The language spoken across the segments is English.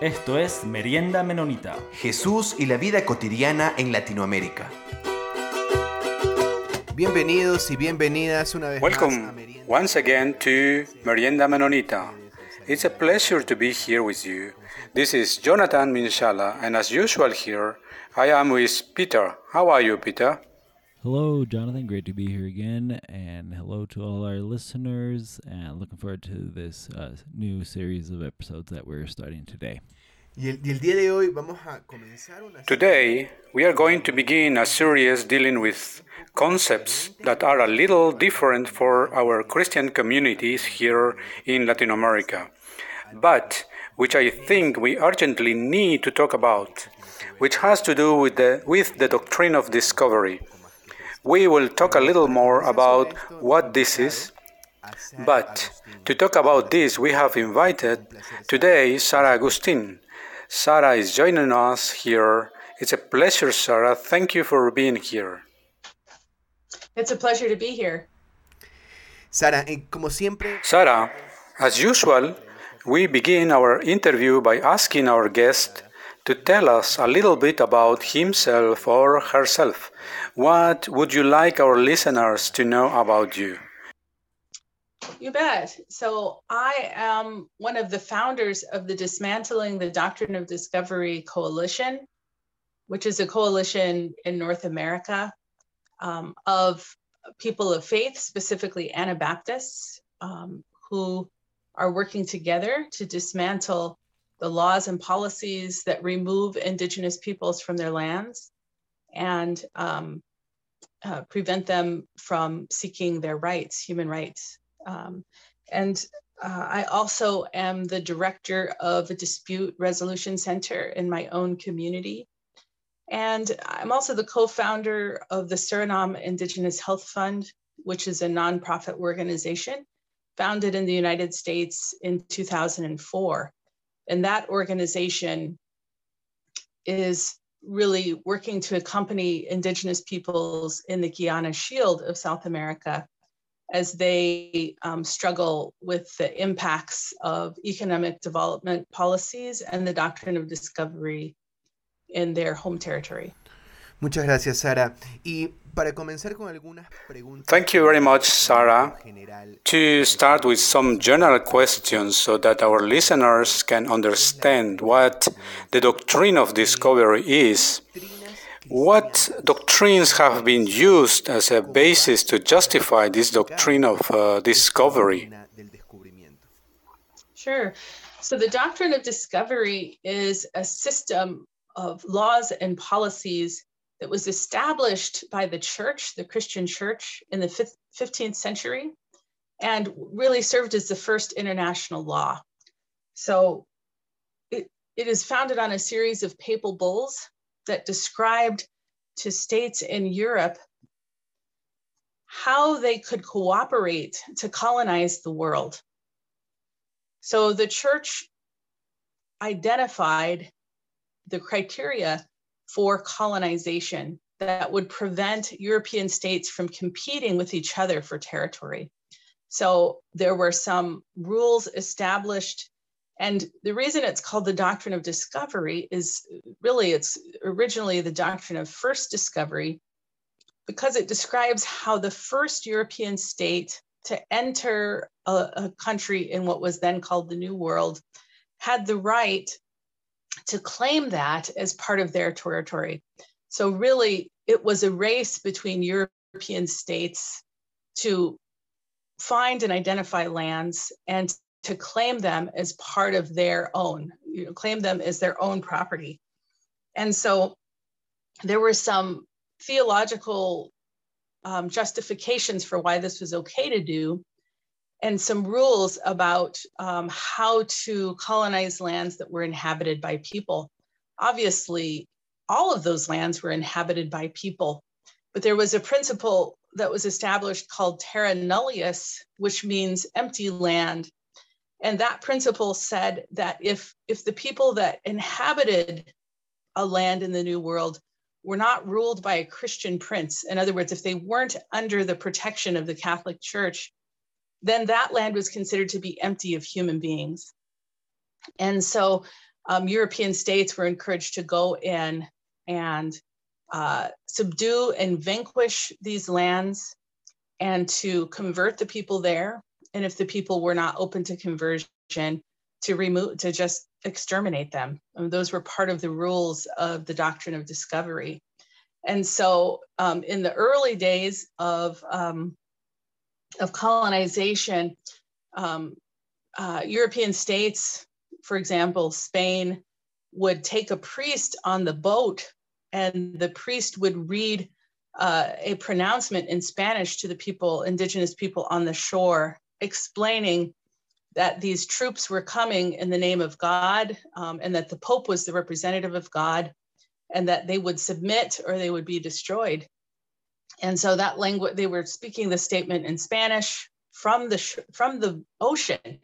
Esto es Merienda Menonita. Jesús y la vida cotidiana en Latinoamérica. Bienvenidos y bienvenidas una vez Welcome más a Merienda. once again to Merienda Menonita. It's a pleasure to be here with you. This is Jonathan Minshala, and as usual here, I am with Peter. How are you, Peter? Hello, Jonathan. Great to be here again. And hello to all our listeners. And looking forward to this uh, new series of episodes that we're starting today. Y el, y el día de hoy vamos a comenzar una Today, we are going to begin a series dealing with concepts that are a little different for our Christian communities here in Latin America, but which I think we urgently need to talk about, which has to do with the, with the doctrine of discovery. We will talk a little more about what this is, but to talk about this, we have invited today Sarah Augustine. Sarah is joining us here. It's a pleasure, Sarah. Thank you for being here. It's a pleasure to be here. Sara, eh, como siempre, Sarah, as usual, we begin our interview by asking our guest to tell us a little bit about himself or herself. What would you like our listeners to know about you? You bet. So, I am one of the founders of the Dismantling the Doctrine of Discovery Coalition, which is a coalition in North America um, of people of faith, specifically Anabaptists, um, who are working together to dismantle the laws and policies that remove Indigenous peoples from their lands and um, uh, prevent them from seeking their rights, human rights. Um, and uh, I also am the director of a dispute resolution center in my own community. And I'm also the co founder of the Suriname Indigenous Health Fund, which is a nonprofit organization founded in the United States in 2004. And that organization is really working to accompany Indigenous peoples in the Guiana Shield of South America as they um, struggle with the impacts of economic development policies and the doctrine of discovery in their home territory. muchas gracias Sara. Y para comenzar con algunas preguntas. Thank you very much, Sarah. To start with some general questions so that our listeners can understand what the doctrine of discovery is, what doctrines have been used as a basis to justify this doctrine of uh, discovery? Sure. So the doctrine of discovery is a system of laws and policies that was established by the church, the Christian church, in the fif- 15th century, and really served as the first international law. So it, it is founded on a series of papal bulls that described to states in Europe how they could cooperate to colonize the world. So the church identified the criteria for colonization that would prevent European states from competing with each other for territory. So there were some rules established. And the reason it's called the doctrine of discovery is really it's originally the doctrine of first discovery because it describes how the first European state to enter a, a country in what was then called the New World had the right to claim that as part of their territory. So, really, it was a race between European states to find and identify lands and to claim them as part of their own, you know, claim them as their own property. And so there were some theological um, justifications for why this was okay to do and some rules about um, how to colonize lands that were inhabited by people. Obviously, all of those lands were inhabited by people, but there was a principle that was established called terra nullius, which means empty land. And that principle said that if, if the people that inhabited a land in the New World were not ruled by a Christian prince, in other words, if they weren't under the protection of the Catholic Church, then that land was considered to be empty of human beings. And so um, European states were encouraged to go in and uh, subdue and vanquish these lands and to convert the people there. And if the people were not open to conversion, to remove, to just exterminate them. I mean, those were part of the rules of the doctrine of discovery. And so, um, in the early days of um, of colonization, um, uh, European states, for example, Spain, would take a priest on the boat, and the priest would read uh, a pronouncement in Spanish to the people, indigenous people on the shore, explaining that these troops were coming in the name of God um, and that the Pope was the representative of God and that they would submit or they would be destroyed. And so that language, they were speaking the statement in Spanish from the from the ocean,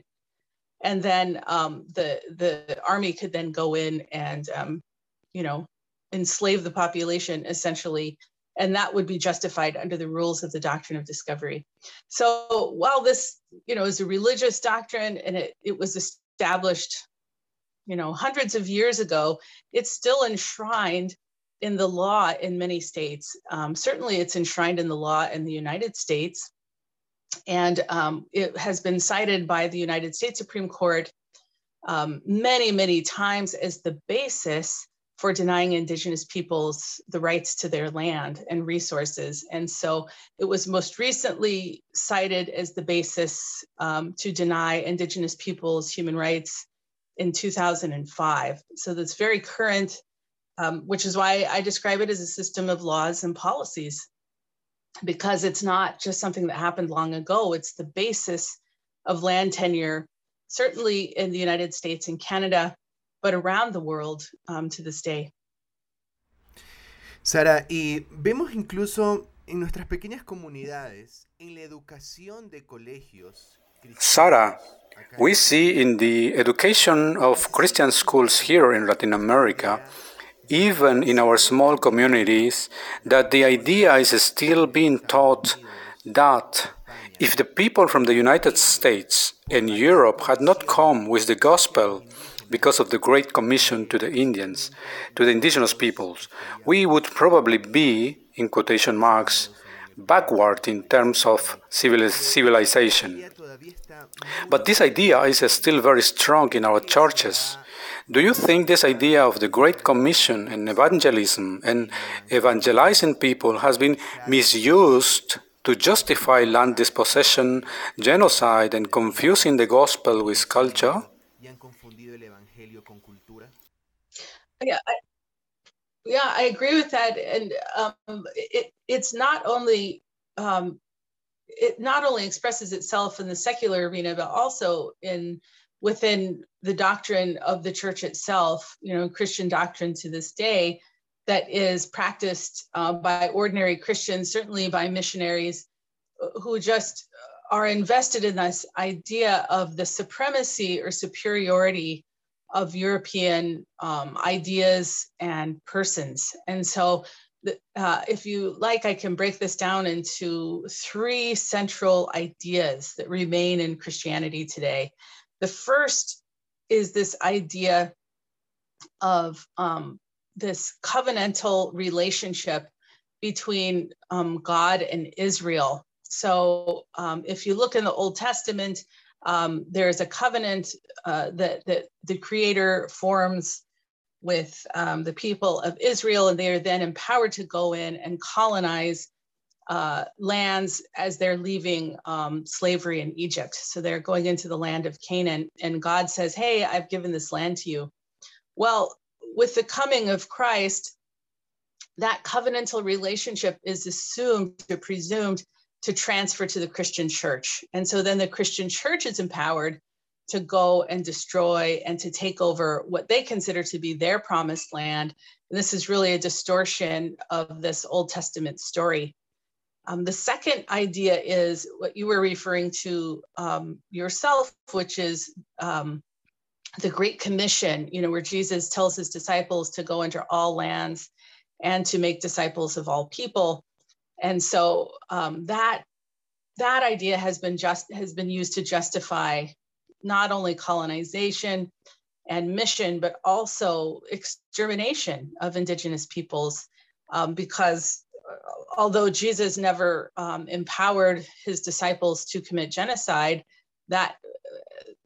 and then um, the the army could then go in and um, you know enslave the population essentially and that would be justified under the rules of the doctrine of discovery. So while this, you know, is a religious doctrine and it, it was established, you know, hundreds of years ago, it's still enshrined in the law in many states. Um, certainly it's enshrined in the law in the United States. And um, it has been cited by the United States Supreme Court um, many, many times as the basis for denying indigenous peoples the rights to their land and resources. And so it was most recently cited as the basis um, to deny indigenous peoples human rights in 2005. So that's very current, um, which is why I describe it as a system of laws and policies, because it's not just something that happened long ago, it's the basis of land tenure, certainly in the United States and Canada, but around the world um, to this day. Sara, y vemos incluso en nuestras pequeñas comunidades, en la educación de colegios. Sarah, we see in the education of Christian schools here in Latin America, even in our small communities, that the idea is still being taught that if the people from the United States and Europe had not come with the gospel, because of the Great Commission to the Indians, to the indigenous peoples, we would probably be, in quotation marks, backward in terms of civilization. But this idea is still very strong in our churches. Do you think this idea of the Great Commission and evangelism and evangelizing people has been misused to justify land dispossession, genocide, and confusing the gospel with culture? Yeah, I, yeah, I agree with that, and um, it it's not only um, it not only expresses itself in the secular arena, but also in within the doctrine of the church itself. You know, Christian doctrine to this day that is practiced uh, by ordinary Christians, certainly by missionaries uh, who just are invested in this idea of the supremacy or superiority of European um, ideas and persons. And so, uh, if you like, I can break this down into three central ideas that remain in Christianity today. The first is this idea of um, this covenantal relationship between um, God and Israel. So, um, if you look in the Old Testament, um, there's a covenant uh, that, that the creator forms with um, the people of Israel, and they are then empowered to go in and colonize uh, lands as they're leaving um, slavery in Egypt. So they're going into the land of Canaan, and God says, Hey, I've given this land to you. Well, with the coming of Christ, that covenantal relationship is assumed or presumed to transfer to the Christian church. And so then the Christian church is empowered to go and destroy and to take over what they consider to be their promised land. And this is really a distortion of this Old Testament story. Um, the second idea is what you were referring to um, yourself, which is um, the Great Commission, you know, where Jesus tells his disciples to go into all lands and to make disciples of all people. And so um, that that idea has been just has been used to justify not only colonization and mission, but also extermination of indigenous peoples, um, because although Jesus never um, empowered his disciples to commit genocide, that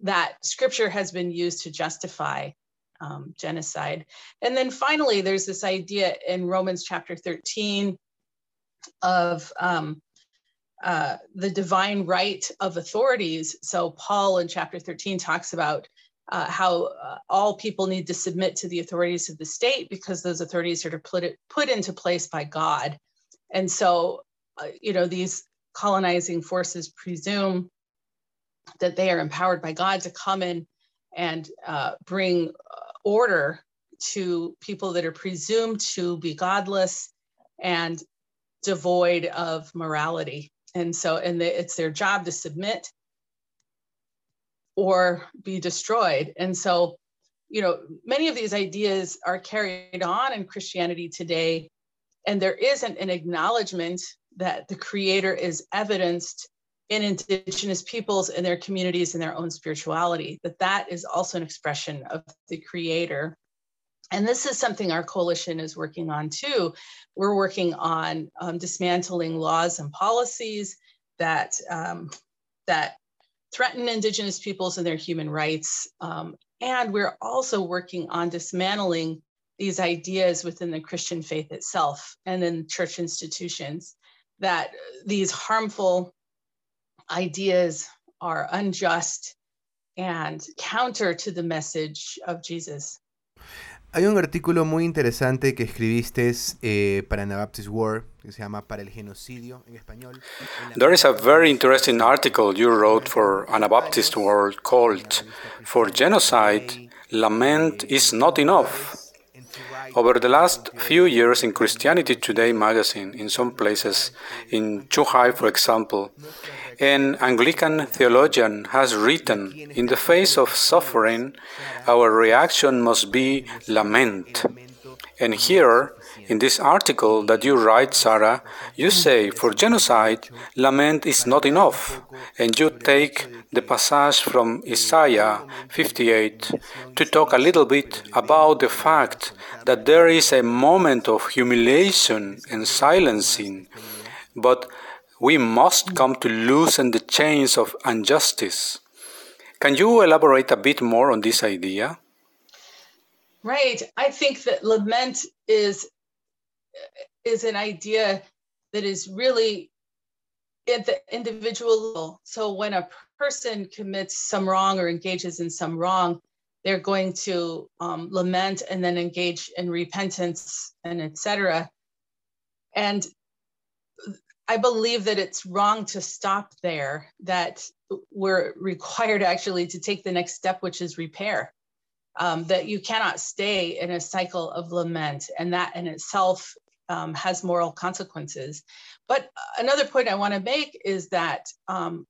that scripture has been used to justify um, genocide. And then finally, there's this idea in Romans chapter 13 of um, uh, the divine right of authorities. So Paul in chapter 13 talks about uh, how uh, all people need to submit to the authorities of the state because those authorities are to put it put into place by God. And so, uh, you know, these colonizing forces presume that they are empowered by God to come in and uh, bring uh, order to people that are presumed to be godless and devoid of morality. And so, and the, it's their job to submit or be destroyed. And so, you know, many of these ideas are carried on in Christianity today, and there isn't an acknowledgement that the Creator is evidenced in indigenous peoples and their communities and their own spirituality that that is also an expression of the creator. And this is something our coalition is working on too. We're working on um, dismantling laws and policies that um, that threaten indigenous peoples and their human rights um, and we're also working on dismantling these ideas within the christian faith itself and in church institutions that these harmful ideas are unjust and counter to the message of Jesus. Hay un artículo muy interesante que escribiste eh, para Anabaptist World que se llama Para el genocidio en español. There is a very interesting article you wrote for Anabaptist World called For Genocide, Lament is Not Enough. Over the last few years in Christianity Today magazine, in some places, in Zhuhai, for example, an Anglican theologian has written In the face of suffering, our reaction must be lament. And here, in this article that you write, Sarah, you say for genocide, lament is not enough. And you take the passage from Isaiah 58 to talk a little bit about the fact that there is a moment of humiliation and silencing, but we must come to loosen the chains of injustice. Can you elaborate a bit more on this idea? Right. I think that lament is is an idea that is really at the individual level. So when a person commits some wrong or engages in some wrong, they're going to um, lament and then engage in repentance and etc. And I believe that it's wrong to stop there, that we're required actually to take the next step, which is repair. Um, that you cannot stay in a cycle of lament, and that in itself um, has moral consequences. But another point I want to make is that um,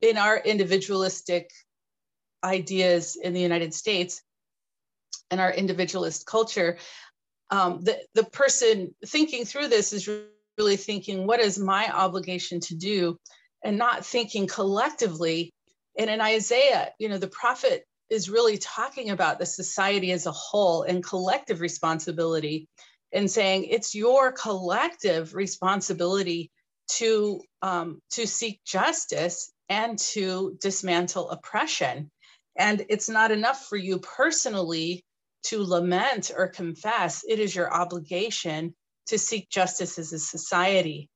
in our individualistic ideas in the United States and our individualist culture, um, the, the person thinking through this is really thinking, what is my obligation to do? And not thinking collectively. And in Isaiah, you know, the prophet is really talking about the society as a whole and collective responsibility and saying it's your collective responsibility to um, to seek justice and to dismantle oppression and it's not enough for you personally to lament or confess it is your obligation to seek justice as a society.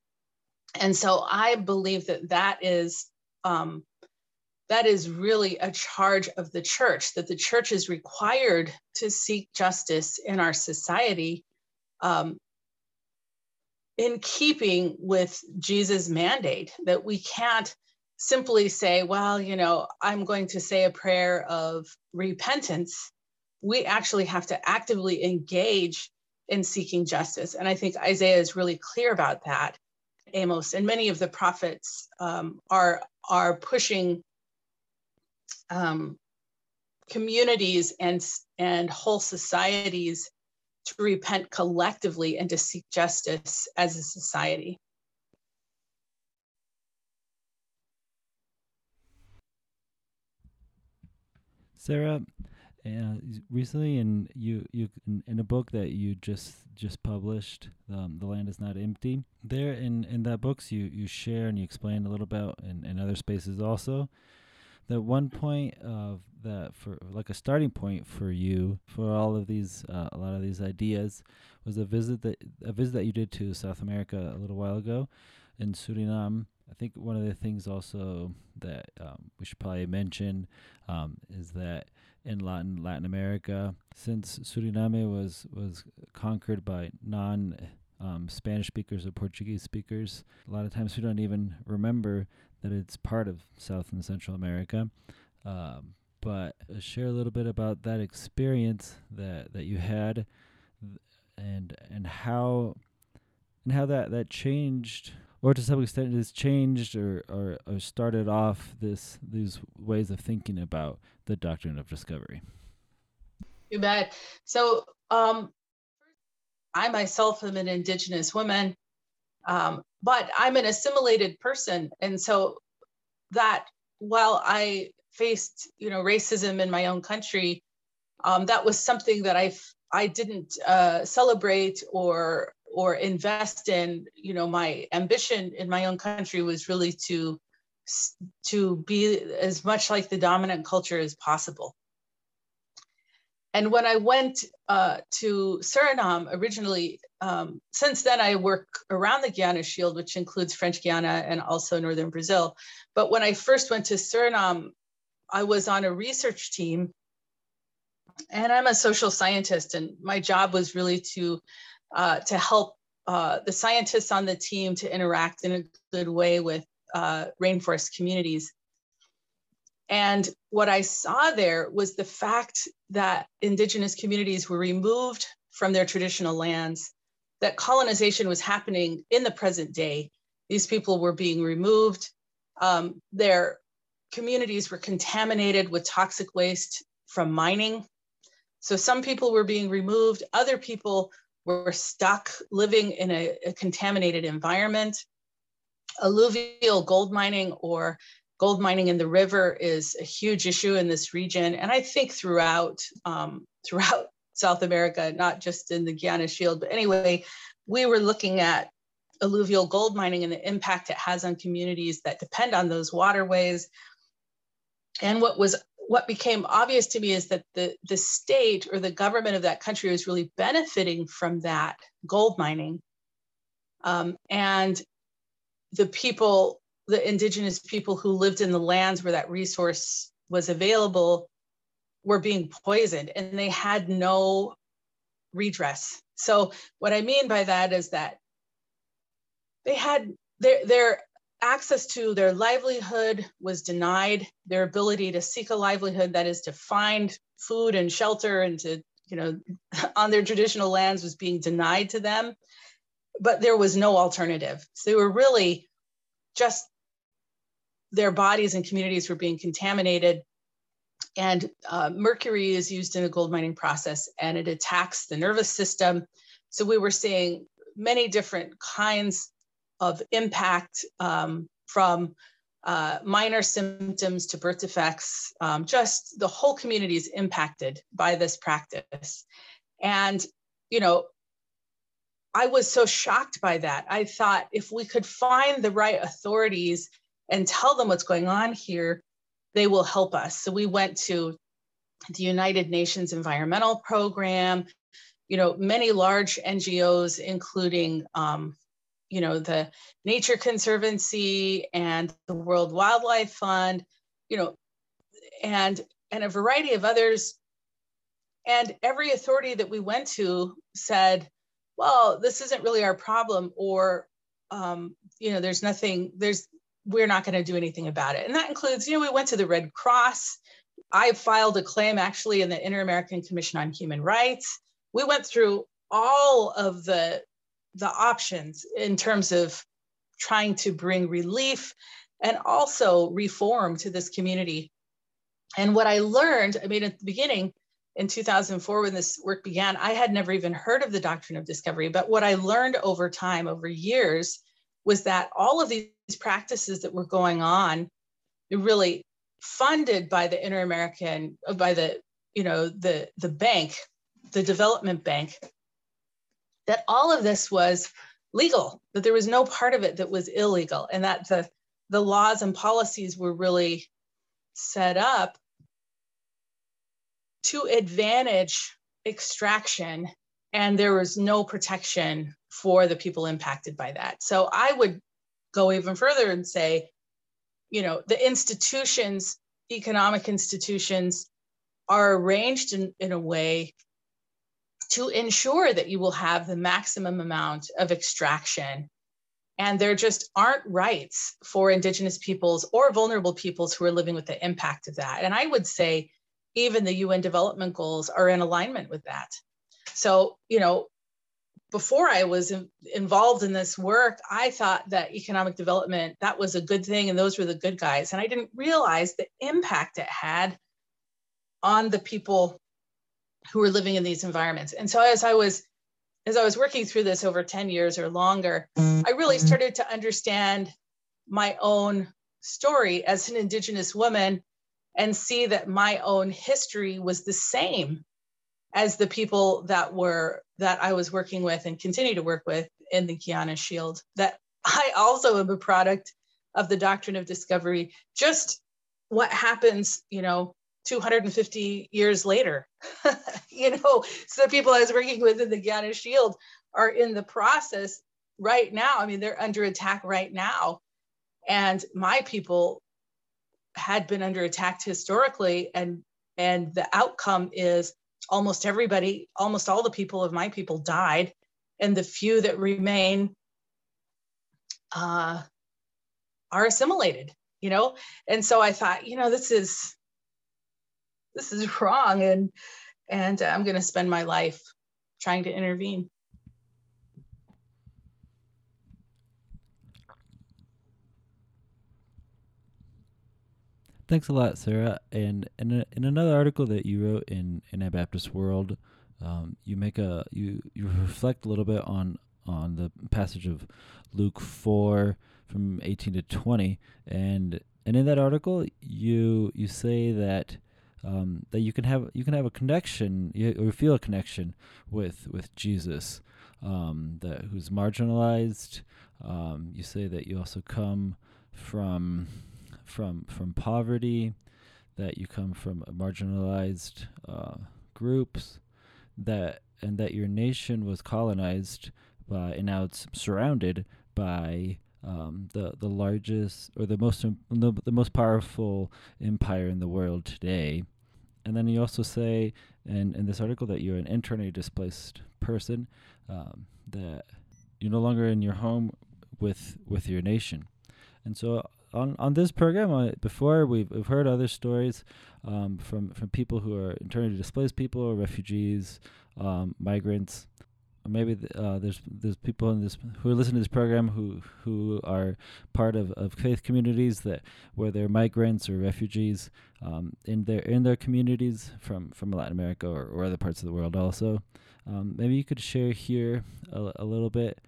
And so I believe that that is um, that is really a charge of the church that the church is required to seek justice in our society um, in keeping with jesus mandate that we can't simply say well you know i'm going to say a prayer of repentance we actually have to actively engage in seeking justice. And I think Isaiah is really clear about that. Amos and many of the prophets um, are are pushing um, communities and and whole societies to repent collectively and to seek justice as a society. Sarah, uh, recently, and you you in, in, a book that you just just published, um, "The Land Is Not Empty." There, in in that books, you you share and you explain a little about in, in other spaces also. That one point of that for like a starting point for you for all of these uh, a lot of these ideas was a visit that a visit that you did to South America a little while ago in Suriname. I think one of the things also that um, we should probably mention um, is that in Latin Latin America, since Suriname was was conquered by non um, Spanish speakers or Portuguese speakers, a lot of times we don't even remember that it's part of South and Central America. Um, but uh, share a little bit about that experience that that you had, and and how and how that that changed or to some extent has changed or, or, or started off this these ways of thinking about the doctrine of discovery? You bet. So um, I myself am an indigenous woman, um, but I'm an assimilated person, and so that while I faced you know racism in my own country, um, that was something that I I didn't uh, celebrate or or invest in. You know my ambition in my own country was really to to be as much like the dominant culture as possible and when i went uh, to suriname originally um, since then i work around the guiana shield which includes french guiana and also northern brazil but when i first went to suriname i was on a research team and i'm a social scientist and my job was really to uh, to help uh, the scientists on the team to interact in a good way with uh, rainforest communities. And what I saw there was the fact that indigenous communities were removed from their traditional lands, that colonization was happening in the present day. These people were being removed. Um, their communities were contaminated with toxic waste from mining. So some people were being removed, other people we're stuck living in a, a contaminated environment. Alluvial gold mining or gold mining in the river is a huge issue in this region, and I think throughout um, throughout South America, not just in the Guiana Shield. But anyway, we were looking at alluvial gold mining and the impact it has on communities that depend on those waterways. And what was what became obvious to me is that the, the state or the government of that country was really benefiting from that gold mining. Um, and the people, the indigenous people who lived in the lands where that resource was available were being poisoned and they had no redress. So what I mean by that is that they had their, their access to their livelihood was denied. Their ability to seek a livelihood that is to find food and shelter and to you know on their traditional lands was being denied to them. But there was no alternative. So they were really just their bodies and communities were being contaminated and uh, mercury is used in the gold mining process and it attacks the nervous system so we were seeing many different kinds of impact um, from uh, minor symptoms to birth defects. Um, just the whole community is impacted by this practice. And, you know, I was so shocked by that. I thought if we could find the right authorities and tell them what's going on here, they will help us. So we went to the United Nations Environmental Program, you know, many large NGOs, including um, you know the nature conservancy and the world wildlife fund you know and and a variety of others and every authority that we went to said well this isn't really our problem or um, you know there's nothing there's we're not going to do anything about it and that includes you know we went to the red cross i filed a claim actually in the inter-american commission on human rights we went through all of the the options in terms of trying to bring relief and also reform to this community. And what I learned, I mean, at the beginning in 2004, when this work began, I had never even heard of the doctrine of discovery. But what I learned over time, over years, was that all of these practices that were going on, really funded by the Inter American, uh, by the you know, the, the bank, the development bank, that all of this was legal, that there was no part of it that was illegal, and that the, the laws and policies were really set up to advantage extraction, and there was no protection for the people impacted by that. So I would go even further and say, you know, the institutions, economic institutions, are arranged in, in a way to ensure that you will have the maximum amount of extraction. And there just aren't rights for Indigenous peoples or vulnerable peoples who are living with the impact of that. And I would say even the UN development goals are in alignment with that. So, you know, before I was in, involved in this work, I thought that economic development that was a good thing and those were the good guys, and I didn't realize the impact it had on the people who were living in these environments. And so as I was as I was working through this over 10 years or longer, I really mm-hmm. started to understand my own story as an indigenous woman and see that my own history was the same as the people that were that I was working with and continue to work with in the Guiana Shield. That I also am a product of the doctrine of discovery. Just what happens, you know, 250 years later. you know, so the people I was working with in the Guiana Shield are in the process right now. I mean, they're under attack right now. And my people had been under attack historically and and the outcome is almost everybody almost all the people of my people died and the few that remain uh, are assimilated you know? And so i thought you know this is this is wrong and and i'm going to spend my life trying to intervene Thanks a lot, Sarah. And in, a, in another article that you wrote in in Anabaptist World, um, you make a you you reflect a little bit on on the passage of Luke four from eighteen to twenty, and and in that article you you say that um, that you can have you can have a connection you, or feel a connection with with Jesus, um, that who's marginalized. Um, you say that you also come from from from poverty, that you come from marginalized uh, groups, that and that your nation was colonized by and now it's surrounded by um, the the largest or the most the, the most powerful empire in the world today. And then you also say in, in this article that you're an internally displaced person, um, that you're no longer in your home with with your nation. And so on on this program uh, before we've, we've heard other stories um, from from people who are internally displaced people or refugees um, migrants. Or maybe uh, there's there's people in this who are listening to this program who who are part of, of faith communities that where they're migrants or refugees um, in their in their communities from from Latin America or, or other parts of the world also. Um, maybe you could share here a, a little bit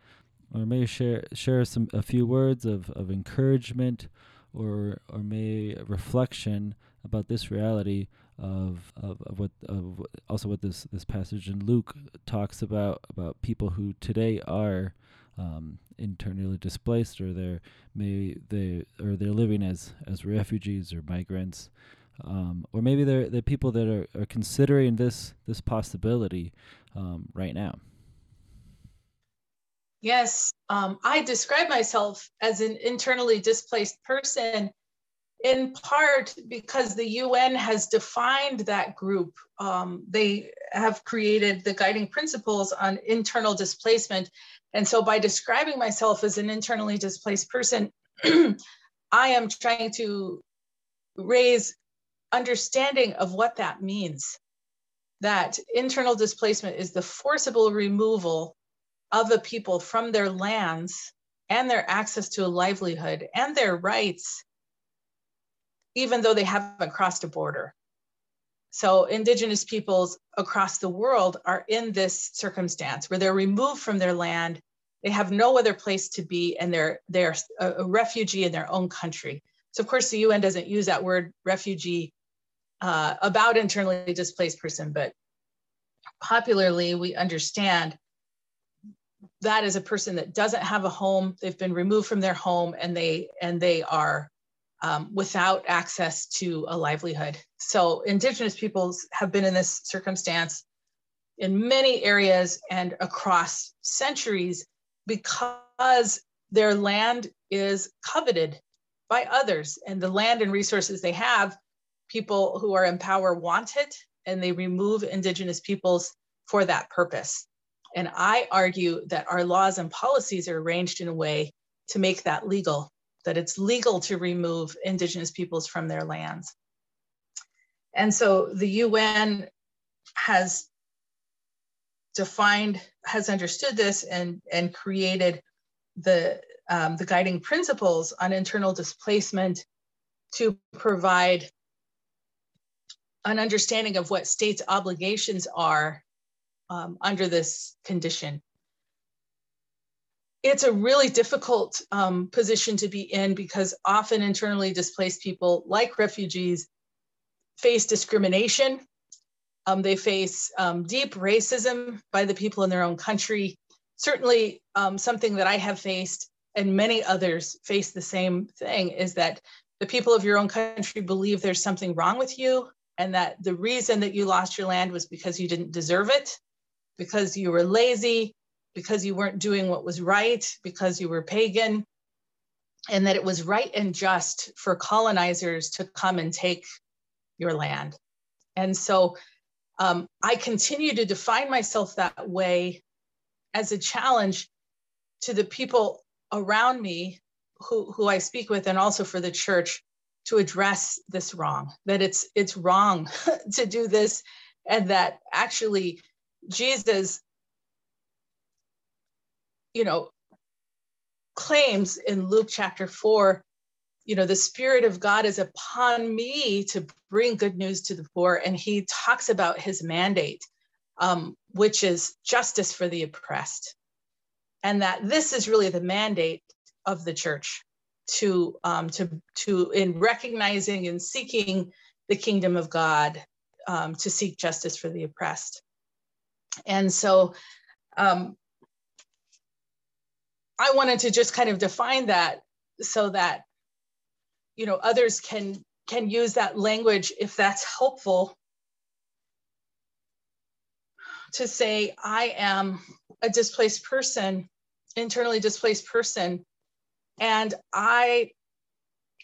or maybe share share some a few words of, of encouragement or or may reflection about this reality of, of, of what of also what this this passage in Luke talks about about people who today are um, internally displaced or they're may they or they're living as as refugees or migrants um, or maybe they're the people that are, are considering this this possibility um, right now. Yes, um, I describe myself as an internally displaced person in part because the UN has defined that group. Um, they have created the guiding principles on internal displacement. And so by describing myself as an internally displaced person, I am trying to raise understanding of what that means. That internal displacement is the forcible removal of a people from their lands and their access to a livelihood and their rights, even though they haven't crossed a border. So, Indigenous peoples across the world are in this circumstance where they're removed from their land. They have no other place to be, and they're, they're a, refugee in their own country. So, of course, the UN doesn't use that word refugee uh, about internally displaced person, but popularly we understand that is a person that doesn't have a home. They've been removed from their home and they and they are um, without access to a livelihood. So indigenous peoples have been in this circumstance in many areas and across centuries because their land is coveted by others and the land and resources they have people who are in power want it and they remove indigenous peoples for that purpose and i argue that our laws and policies are arranged in a way to make that legal that it's legal to remove indigenous peoples from their lands. And so the un has defined has understood this and and created the um, the guiding principles on internal displacement to provide an understanding of what states' obligations are um, under this condition. It's a really difficult um, position to be in because often internally displaced people, like refugees, face discrimination. Um, they face um, deep racism by the people in their own country. Certainly, um, something that I have faced and many others face the same thing is that the people of your own country believe there's something wrong with you and that the reason that you lost your land was because you didn't deserve it, because you were lazy, because you weren't doing what was right, because you were pagan, and that it was right and just for colonizers to come and take your land. And so um, I continue to define myself that way as a challenge to the people around me who, who I speak with and also for the church to address this wrong, that it's it's wrong to do this, and that actually Jesus, you know, claims in Luke chapter four, you know, the Spirit of God is upon me to bring good news to the poor, and he talks about his mandate, um, which is justice for the oppressed and that this is really the mandate of the church to um, to to in recognizing and seeking the kingdom of God um, to seek justice for the oppressed. And so um, I wanted to just kind of define that so that you know others can can use that language if that's helpful to say I am a displaced person, internally displaced person, and I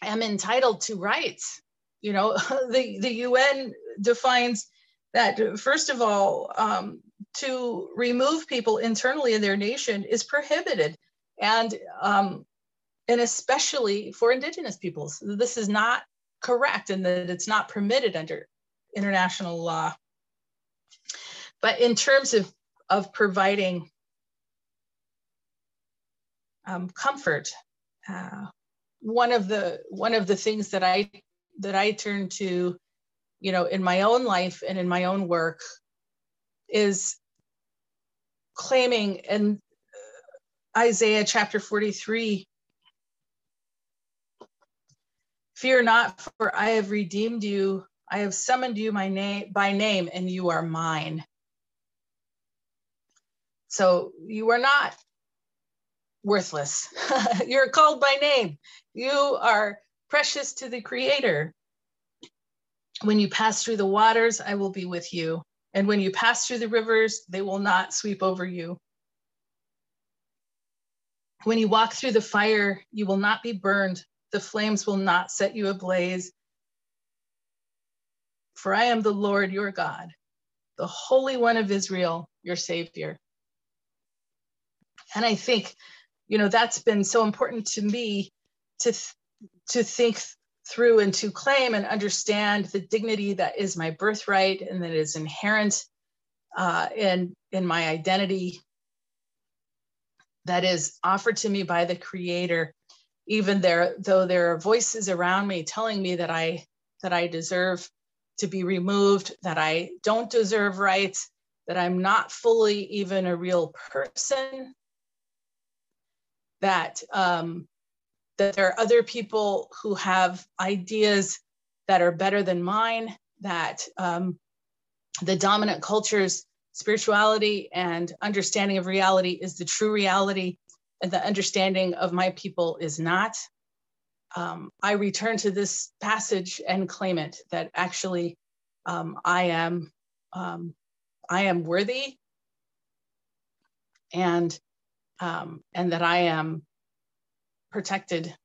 am entitled to rights. You know, the, the UN defines that, first of all, um, to remove people internally in their nation is prohibited. And, um, and especially for indigenous peoples, this is not correct and that it's not permitted under international law. But in terms of, of providing um, comfort. Uh, one of the one of the things that I that I turn to, you know, in my own life and in my own work, is claiming in uh, Isaiah chapter 43 Fear not, for I have redeemed you. I have summoned you my name by name, and you are mine. So you are not worthless. You're called by name. You are precious to the Creator. When you pass through the waters, I will be with you. And when you pass through the rivers, they will not sweep over you. When you walk through the fire, you will not be burned. The flames will not set you ablaze. For I am the Lord your God, the Holy One of Israel, your Savior. And I think you know that's been so important to me to to think through and to claim and understand the dignity that is my birthright and that is inherent uh, in in my identity that is offered to me by the creator even there though there are voices around me telling me that i that i deserve to be removed that i don't deserve rights that i'm not fully even a real person that um, that there are other people who have ideas that are better than mine that um, the dominant culture's spirituality and understanding of reality is the true reality, and the understanding of my people is not. Um, I return to this passage and claim it that actually um, I am um, I am worthy and um, and that I am protected.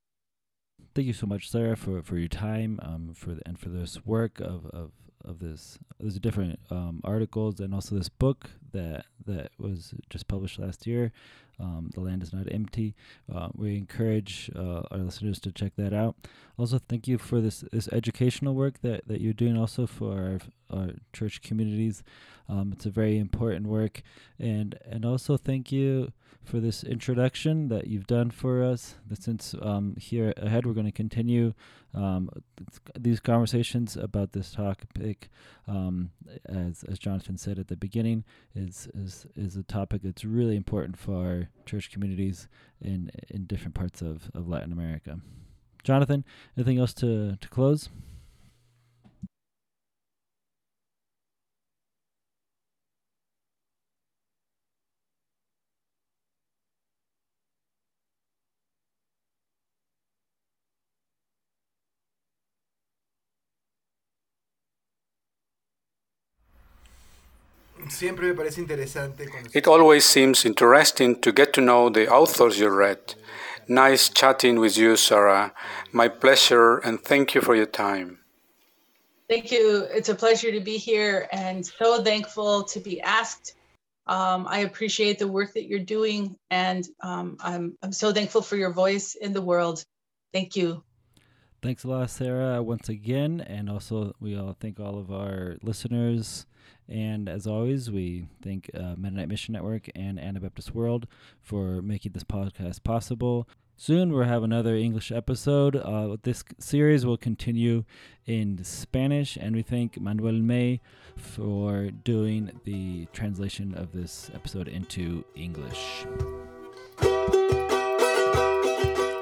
Thank you so much, Sarah, for, for your time, um, for the, and for this work of, of, of this. There's different um, articles and also this book that that was just published last year. Um, the land is not empty. Uh, we encourage uh, our listeners to check that out. Also, thank you for this this educational work that, that you're doing also for our, our church communities. Um, it's a very important work, and and also thank you for this introduction that you've done for us. That Since um, here ahead, we're going to continue um, these conversations about this topic, um, as as Jonathan said at the beginning, is is is a topic that's really important for church communities in in different parts of, of Latin America. Jonathan, anything else to to close? Siempre me parece interesante. It always seems interesting to get to know the authors you read. Nice chatting with you, Sarah. My pleasure, and thank you for your time. Thank you. It's a pleasure to be here and so thankful to be asked. Um, I appreciate the work that you're doing, and um, I'm, I'm so thankful for your voice in the world. Thank you. Thanks a lot, Sarah, once again. And also, we all thank all of our listeners. And as always, we thank uh, Mennonite Mission Network and Anabaptist World for making this podcast possible. Soon we'll have another English episode. Uh, this series will continue in Spanish, and we thank Manuel May for doing the translation of this episode into English.